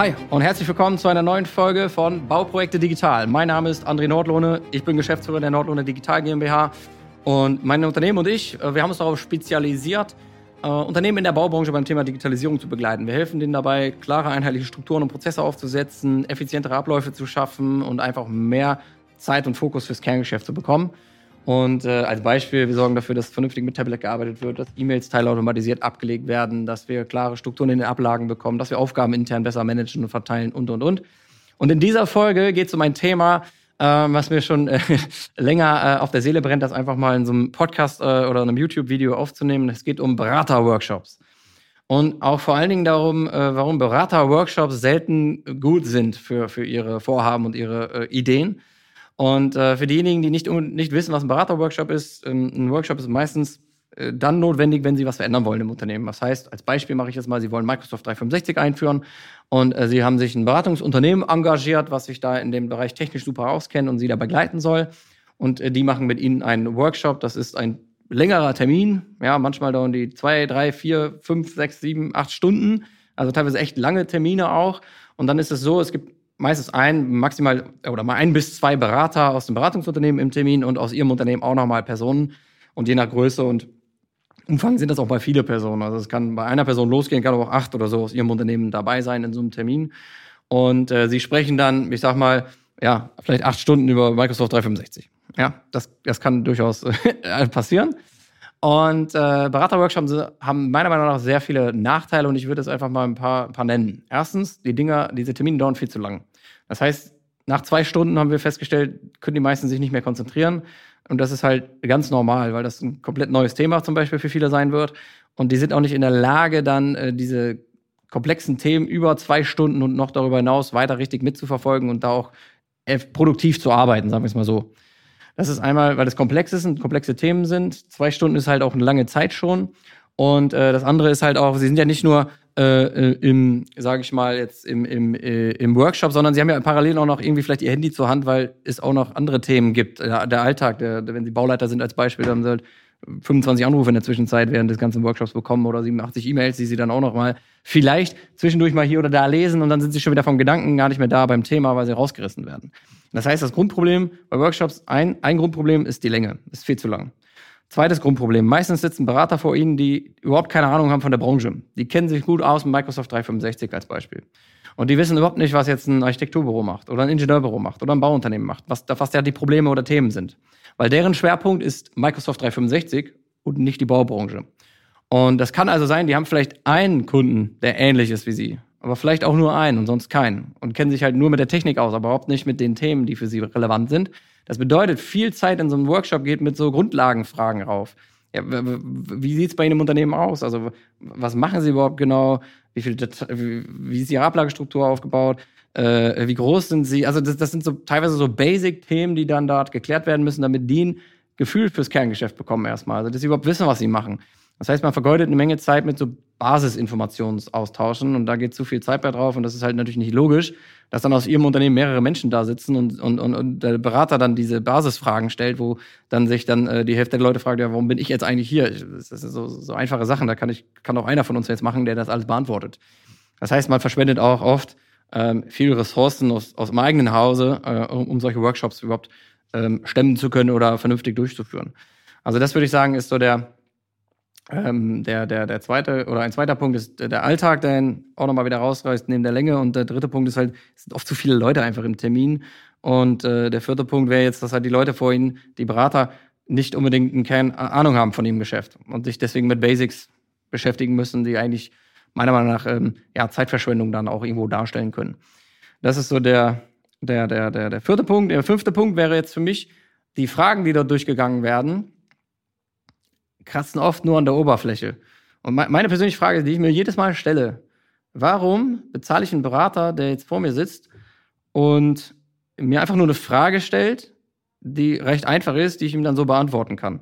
Hi und herzlich willkommen zu einer neuen Folge von Bauprojekte Digital. Mein Name ist André Nordlohne, ich bin Geschäftsführer der Nordlohne Digital GmbH und mein Unternehmen und ich, äh, wir haben uns darauf spezialisiert, äh, Unternehmen in der Baubranche beim Thema Digitalisierung zu begleiten. Wir helfen denen dabei, klare, einheitliche Strukturen und Prozesse aufzusetzen, effizientere Abläufe zu schaffen und einfach mehr Zeit und Fokus fürs Kerngeschäft zu bekommen. Und äh, als Beispiel, wir sorgen dafür, dass vernünftig mit Tablet gearbeitet wird, dass E-Mails teilautomatisiert abgelegt werden, dass wir klare Strukturen in den Ablagen bekommen, dass wir Aufgaben intern besser managen und verteilen und, und, und. Und in dieser Folge geht es um ein Thema, äh, was mir schon äh, länger äh, auf der Seele brennt, das einfach mal in so einem Podcast äh, oder einem YouTube-Video aufzunehmen. Es geht um Berater-Workshops. Und auch vor allen Dingen darum, äh, warum Berater-Workshops selten gut sind für, für ihre Vorhaben und ihre äh, Ideen und äh, für diejenigen, die nicht, nicht wissen, was ein Beraterworkshop ist, ähm, ein Workshop ist meistens äh, dann notwendig, wenn Sie was verändern wollen im Unternehmen. Das heißt, als Beispiel mache ich jetzt mal, Sie wollen Microsoft 365 einführen und äh, Sie haben sich ein Beratungsunternehmen engagiert, was sich da in dem Bereich technisch super auskennt und Sie da begleiten soll. Und äh, die machen mit Ihnen einen Workshop. Das ist ein längerer Termin. Ja, manchmal dauern die zwei, drei, vier, fünf, sechs, sieben, acht Stunden. Also teilweise echt lange Termine auch. Und dann ist es so, es gibt meistens ein, maximal oder mal ein bis zwei Berater aus dem Beratungsunternehmen im Termin und aus ihrem Unternehmen auch nochmal Personen. Und je nach Größe und Umfang sind das auch bei viele Personen. Also es kann bei einer Person losgehen, kann aber auch acht oder so aus ihrem Unternehmen dabei sein in so einem Termin. Und äh, sie sprechen dann, ich sag mal, ja, vielleicht acht Stunden über Microsoft 365. Ja, das, das kann durchaus äh, passieren. Und äh, Beraterworkshops haben meiner Meinung nach sehr viele Nachteile und ich würde jetzt einfach mal ein paar, ein paar nennen. Erstens, die Dinger, diese Termine dauern viel zu lang. Das heißt, nach zwei Stunden haben wir festgestellt, können die meisten sich nicht mehr konzentrieren. Und das ist halt ganz normal, weil das ein komplett neues Thema zum Beispiel für viele sein wird. Und die sind auch nicht in der Lage, dann äh, diese komplexen Themen über zwei Stunden und noch darüber hinaus weiter richtig mitzuverfolgen und da auch produktiv zu arbeiten, sagen wir es mal so. Das ist einmal, weil es komplex ist und komplexe Themen sind. Zwei Stunden ist halt auch eine lange Zeit schon. Und äh, das andere ist halt auch, sie sind ja nicht nur äh, äh, im, sage ich mal, jetzt im, im, äh, im Workshop, sondern sie haben ja parallel auch noch irgendwie vielleicht ihr Handy zur Hand, weil es auch noch andere Themen gibt. Der, der Alltag, der, wenn sie Bauleiter sind als Beispiel, dann halt 25 Anrufe in der Zwischenzeit während des ganzen Workshops bekommen oder 87 E-Mails, die sie dann auch noch mal vielleicht zwischendurch mal hier oder da lesen und dann sind sie schon wieder vom Gedanken gar nicht mehr da beim Thema, weil sie rausgerissen werden. Das heißt, das Grundproblem bei Workshops, ein, ein Grundproblem ist die Länge, ist viel zu lang. Zweites Grundproblem. Meistens sitzen Berater vor Ihnen, die überhaupt keine Ahnung haben von der Branche. Die kennen sich gut aus mit Microsoft 365 als Beispiel. Und die wissen überhaupt nicht, was jetzt ein Architekturbüro macht oder ein Ingenieurbüro macht oder ein Bauunternehmen macht, was, was da die Probleme oder Themen sind. Weil deren Schwerpunkt ist Microsoft 365 und nicht die Baubranche. Und das kann also sein, die haben vielleicht einen Kunden, der ähnlich ist wie Sie, aber vielleicht auch nur einen und sonst keinen und kennen sich halt nur mit der Technik aus, aber überhaupt nicht mit den Themen, die für Sie relevant sind. Das bedeutet, viel Zeit in so einem Workshop geht mit so Grundlagenfragen rauf. Ja, wie sieht es bei Ihnen im Unternehmen aus? Also was machen Sie überhaupt genau? Wie, viel, wie ist Ihre Ablagestruktur aufgebaut? Äh, wie groß sind Sie? Also das, das sind so teilweise so Basic-Themen, die dann dort geklärt werden müssen, damit die ein Gefühl fürs Kerngeschäft bekommen erstmal. Also dass sie überhaupt wissen, was sie machen. Das heißt, man vergeudet eine Menge Zeit mit so Basisinformationsaustauschen und da geht zu viel Zeit bei drauf und das ist halt natürlich nicht logisch, dass dann aus ihrem Unternehmen mehrere Menschen da sitzen und, und, und, und der Berater dann diese Basisfragen stellt, wo dann sich dann äh, die Hälfte der Leute fragt, ja, warum bin ich jetzt eigentlich hier? Das sind so, so einfache Sachen, da kann ich kann auch einer von uns jetzt machen, der das alles beantwortet. Das heißt, man verschwendet auch oft ähm, viele Ressourcen aus, aus dem eigenen Hause, äh, um, um solche Workshops überhaupt ähm, stemmen zu können oder vernünftig durchzuführen. Also das würde ich sagen, ist so der ähm, der, der, der zweite oder ein zweiter Punkt ist der Alltag, der ihn auch nochmal wieder rausreißt neben der Länge. Und der dritte Punkt ist halt, es sind oft zu viele Leute einfach im Termin. Und äh, der vierte Punkt wäre jetzt, dass halt die Leute vor Ihnen, die Berater, nicht unbedingt einen Kern Ahnung haben von ihrem Geschäft und sich deswegen mit Basics beschäftigen müssen, die eigentlich meiner Meinung nach ähm, ja, Zeitverschwendung dann auch irgendwo darstellen können. Das ist so der, der, der, der, der vierte Punkt. Der fünfte Punkt wäre jetzt für mich die Fragen, die dort durchgegangen werden kratzen oft nur an der Oberfläche. Und meine persönliche Frage, die ich mir jedes Mal stelle, warum bezahle ich einen Berater, der jetzt vor mir sitzt und mir einfach nur eine Frage stellt, die recht einfach ist, die ich ihm dann so beantworten kann?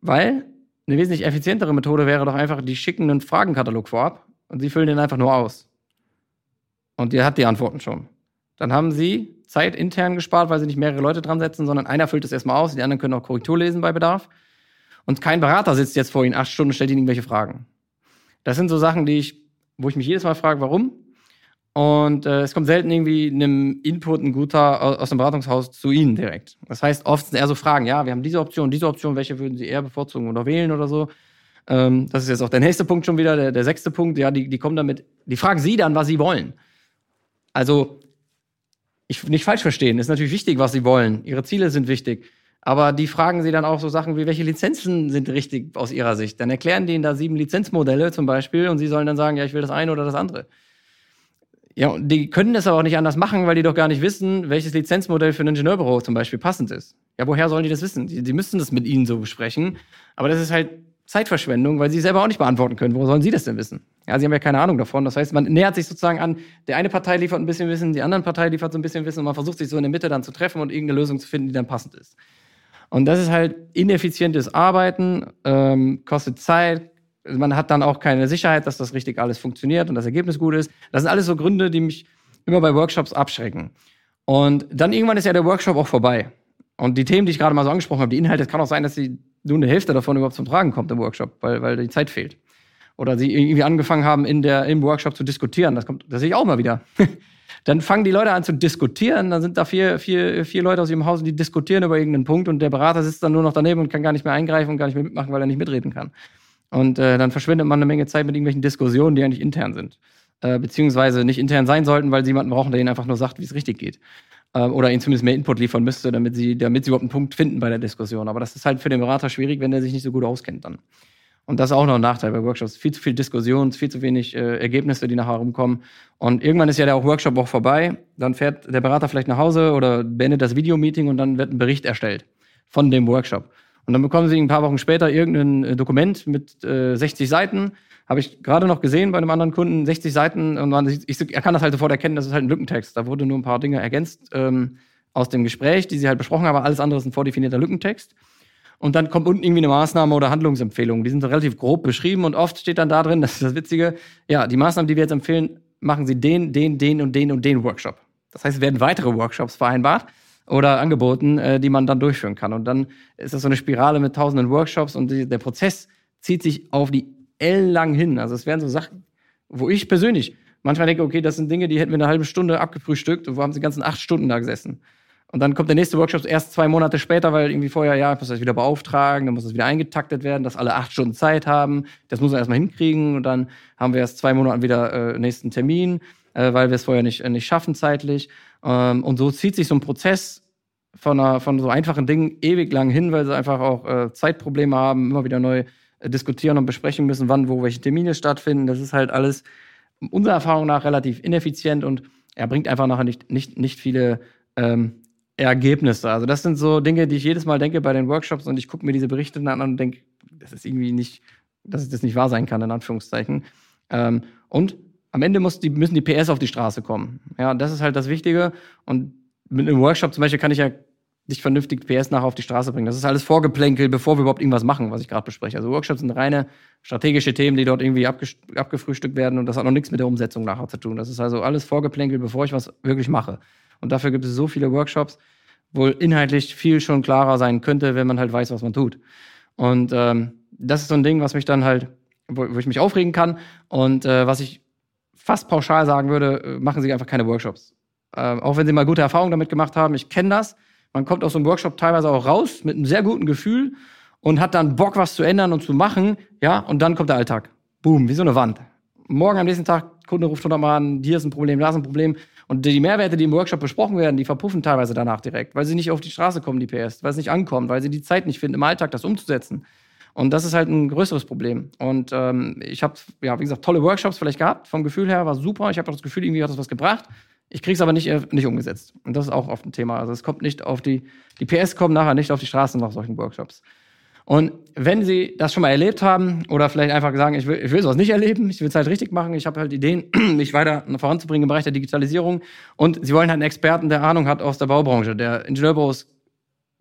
Weil eine wesentlich effizientere Methode wäre doch einfach, die schicken einen Fragenkatalog vorab und sie füllen den einfach nur aus. Und der hat die Antworten schon. Dann haben sie Zeit intern gespart, weil sie nicht mehrere Leute dran setzen, sondern einer füllt es erstmal aus, die anderen können auch Korrektur lesen bei Bedarf und kein Berater sitzt jetzt vor Ihnen acht Stunden und stellt Ihnen irgendwelche Fragen. Das sind so Sachen, die ich, wo ich mich jedes Mal frage, warum. und äh, es kommt selten irgendwie einem Input ein guter aus dem Beratungshaus zu Ihnen direkt. Das heißt, oft sind eher so Fragen, ja, wir haben diese Option, diese Option, welche würden Sie eher bevorzugen oder wählen oder so. Ähm, das ist jetzt auch der nächste Punkt schon wieder, der, der sechste Punkt. Ja, die, die kommen damit, die fragen Sie dann, was Sie wollen. Also, ich nicht falsch verstehen, ist natürlich wichtig, was Sie wollen. Ihre Ziele sind wichtig. Aber die fragen Sie dann auch so Sachen wie, welche Lizenzen sind richtig aus Ihrer Sicht? Dann erklären die Ihnen da sieben Lizenzmodelle zum Beispiel und Sie sollen dann sagen, ja, ich will das eine oder das andere. Ja, und die können das aber auch nicht anders machen, weil die doch gar nicht wissen, welches Lizenzmodell für ein Ingenieurbüro zum Beispiel passend ist. Ja, woher sollen die das wissen? Die, die müssten das mit ihnen so besprechen. Aber das ist halt Zeitverschwendung, weil sie selber auch nicht beantworten können. Wo sollen sie das denn wissen? Ja, sie haben ja keine Ahnung davon. Das heißt, man nähert sich sozusagen an, der eine Partei liefert ein bisschen Wissen, die andere Partei liefert so ein bisschen Wissen und man versucht sich so in der Mitte dann zu treffen und irgendeine Lösung zu finden, die dann passend ist. Und das ist halt ineffizientes Arbeiten, ähm, kostet Zeit, man hat dann auch keine Sicherheit, dass das richtig alles funktioniert und das Ergebnis gut ist. Das sind alles so Gründe, die mich immer bei Workshops abschrecken. Und dann irgendwann ist ja der Workshop auch vorbei. Und die Themen, die ich gerade mal so angesprochen habe, die Inhalte, es kann auch sein, dass sie nur eine Hälfte davon überhaupt zum Tragen kommt im Workshop, weil, weil die Zeit fehlt. Oder sie irgendwie angefangen haben, in der, im Workshop zu diskutieren. Das kommt, das sehe ich auch mal wieder. dann fangen die Leute an zu diskutieren, dann sind da vier, vier, vier Leute aus ihrem Haus, die diskutieren über irgendeinen Punkt und der Berater sitzt dann nur noch daneben und kann gar nicht mehr eingreifen und gar nicht mehr mitmachen, weil er nicht mitreden kann. Und äh, dann verschwendet man eine Menge Zeit mit irgendwelchen Diskussionen, die eigentlich intern sind. Äh, beziehungsweise nicht intern sein sollten, weil sie jemanden brauchen, der ihnen einfach nur sagt, wie es richtig geht. Äh, oder ihnen zumindest mehr Input liefern müsste, damit sie, damit sie überhaupt einen Punkt finden bei der Diskussion. Aber das ist halt für den Berater schwierig, wenn der sich nicht so gut auskennt dann. Und das ist auch noch ein Nachteil bei Workshops. Viel zu viel Diskussion, viel zu wenig äh, Ergebnisse, die nachher rumkommen. Und irgendwann ist ja der Workshop auch vorbei. Dann fährt der Berater vielleicht nach Hause oder beendet das Videomeeting und dann wird ein Bericht erstellt von dem Workshop. Und dann bekommen sie ein paar Wochen später irgendein äh, Dokument mit äh, 60 Seiten. Habe ich gerade noch gesehen bei einem anderen Kunden, 60 Seiten. Und man, ich, er kann das halt sofort erkennen, das ist halt ein Lückentext. Da wurde nur ein paar Dinge ergänzt ähm, aus dem Gespräch, die sie halt besprochen haben, aber alles andere ist ein vordefinierter Lückentext. Und dann kommt unten irgendwie eine Maßnahme oder Handlungsempfehlung. Die sind relativ grob beschrieben und oft steht dann da drin, das ist das Witzige, ja, die Maßnahmen, die wir jetzt empfehlen, machen Sie den, den, den und den und den Workshop. Das heißt, es werden weitere Workshops vereinbart oder angeboten, äh, die man dann durchführen kann. Und dann ist das so eine Spirale mit tausenden Workshops und der Prozess zieht sich auf die ellenlang hin. Also es wären so Sachen, wo ich persönlich manchmal denke, okay, das sind Dinge, die hätten wir eine halbe Stunde abgefrühstückt und wo haben sie die ganzen acht Stunden da gesessen. Und dann kommt der nächste Workshop erst zwei Monate später, weil irgendwie vorher, ja, ich muss das wieder beauftragen, dann muss das wieder eingetaktet werden, dass alle acht Stunden Zeit haben. Das muss man erstmal hinkriegen und dann haben wir erst zwei Monate wieder äh, nächsten Termin, äh, weil wir es vorher nicht, äh, nicht schaffen zeitlich. Ähm, und so zieht sich so ein Prozess von, einer, von so einfachen Dingen ewig lang hin, weil sie einfach auch äh, Zeitprobleme haben, immer wieder neu äh, diskutieren und besprechen müssen, wann, wo welche Termine stattfinden. Das ist halt alles unserer Erfahrung nach relativ ineffizient und er bringt einfach nachher nicht, nicht, nicht viele ähm, Ergebnisse. Also das sind so Dinge, die ich jedes Mal denke bei den Workshops und ich gucke mir diese Berichte an und denke, das ist irgendwie nicht, dass das nicht wahr sein kann, in Anführungszeichen. Ähm, und am Ende muss die, müssen die PS auf die Straße kommen. Ja, das ist halt das Wichtige. Und mit einem Workshop zum Beispiel kann ich ja nicht vernünftig PS nachher auf die Straße bringen. Das ist alles Vorgeplänkel, bevor wir überhaupt irgendwas machen, was ich gerade bespreche. Also Workshops sind reine strategische Themen, die dort irgendwie abgefrühstückt werden und das hat noch nichts mit der Umsetzung nachher zu tun. Das ist also alles Vorgeplänkel, bevor ich was wirklich mache. Und dafür gibt es so viele Workshops, wo inhaltlich viel schon klarer sein könnte, wenn man halt weiß, was man tut. Und ähm, das ist so ein Ding, was mich dann halt, wo, wo ich mich aufregen kann und äh, was ich fast pauschal sagen würde, äh, machen Sie einfach keine Workshops. Äh, auch wenn Sie mal gute Erfahrungen damit gemacht haben, ich kenne das. Man kommt aus so einem Workshop teilweise auch raus mit einem sehr guten Gefühl und hat dann Bock, was zu ändern und zu machen, ja, und dann kommt der Alltag. Boom, wie so eine Wand. Morgen am nächsten Tag, Kunde ruft hundertmal an, hier ist ein Problem, da ist ein Problem. Und die Mehrwerte, die im Workshop besprochen werden, die verpuffen teilweise danach direkt, weil sie nicht auf die Straße kommen, die PS, weil es nicht ankommt, weil sie die Zeit nicht finden, im Alltag das umzusetzen. Und das ist halt ein größeres Problem. Und ähm, ich habe, ja, wie gesagt, tolle Workshops vielleicht gehabt. Vom Gefühl her war super. Ich habe das Gefühl, irgendwie hat das was gebracht. Ich kriege es aber nicht, äh, nicht umgesetzt. Und das ist auch oft ein Thema. Also es kommt nicht auf die, die PS kommen nachher nicht auf die Straßen nach solchen Workshops. Und wenn Sie das schon mal erlebt haben oder vielleicht einfach sagen, ich will, ich will sowas nicht erleben, ich will es halt richtig machen, ich habe halt Ideen, mich weiter voranzubringen im Bereich der Digitalisierung. Und Sie wollen halt einen Experten, der Ahnung hat aus der Baubranche, der Ingenieurbüros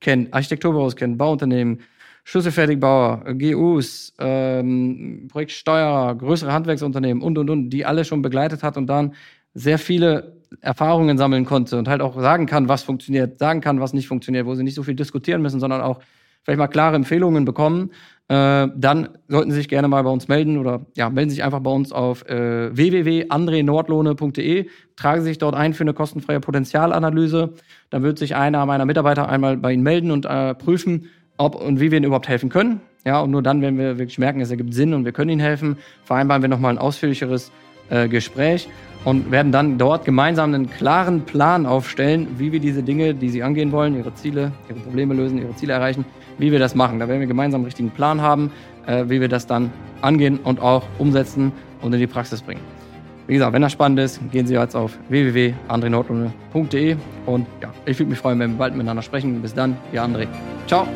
kennt, Architekturbüros kennt, Bauunternehmen, Schlüsselfertigbauer, GUs, ähm, Projektsteuerer, größere Handwerksunternehmen und, und, und, die alle schon begleitet hat und dann sehr viele Erfahrungen sammeln konnte und halt auch sagen kann, was funktioniert, sagen kann, was nicht funktioniert, wo sie nicht so viel diskutieren müssen, sondern auch vielleicht mal klare Empfehlungen bekommen, äh, dann sollten Sie sich gerne mal bei uns melden oder ja, melden Sie sich einfach bei uns auf äh, www.andrenordlohne.de, tragen Sie sich dort ein für eine kostenfreie Potenzialanalyse. Dann wird sich einer meiner Mitarbeiter einmal bei Ihnen melden und äh, prüfen, ob und wie wir Ihnen überhaupt helfen können. Ja, und nur dann, wenn wir wirklich merken, es ergibt Sinn und wir können Ihnen helfen, vereinbaren wir nochmal ein ausführlicheres äh, Gespräch und werden dann dort gemeinsam einen klaren Plan aufstellen, wie wir diese Dinge, die Sie angehen wollen, Ihre Ziele, Ihre Probleme lösen, Ihre Ziele erreichen, wie wir das machen. Da werden wir gemeinsam einen richtigen Plan haben, äh, wie wir das dann angehen und auch umsetzen und in die Praxis bringen. Wie gesagt, wenn das spannend ist, gehen Sie jetzt auf www.andrenordlune.de und ja, ich würde mich freuen, wenn wir bald miteinander sprechen. Bis dann, Ihr André. Ciao.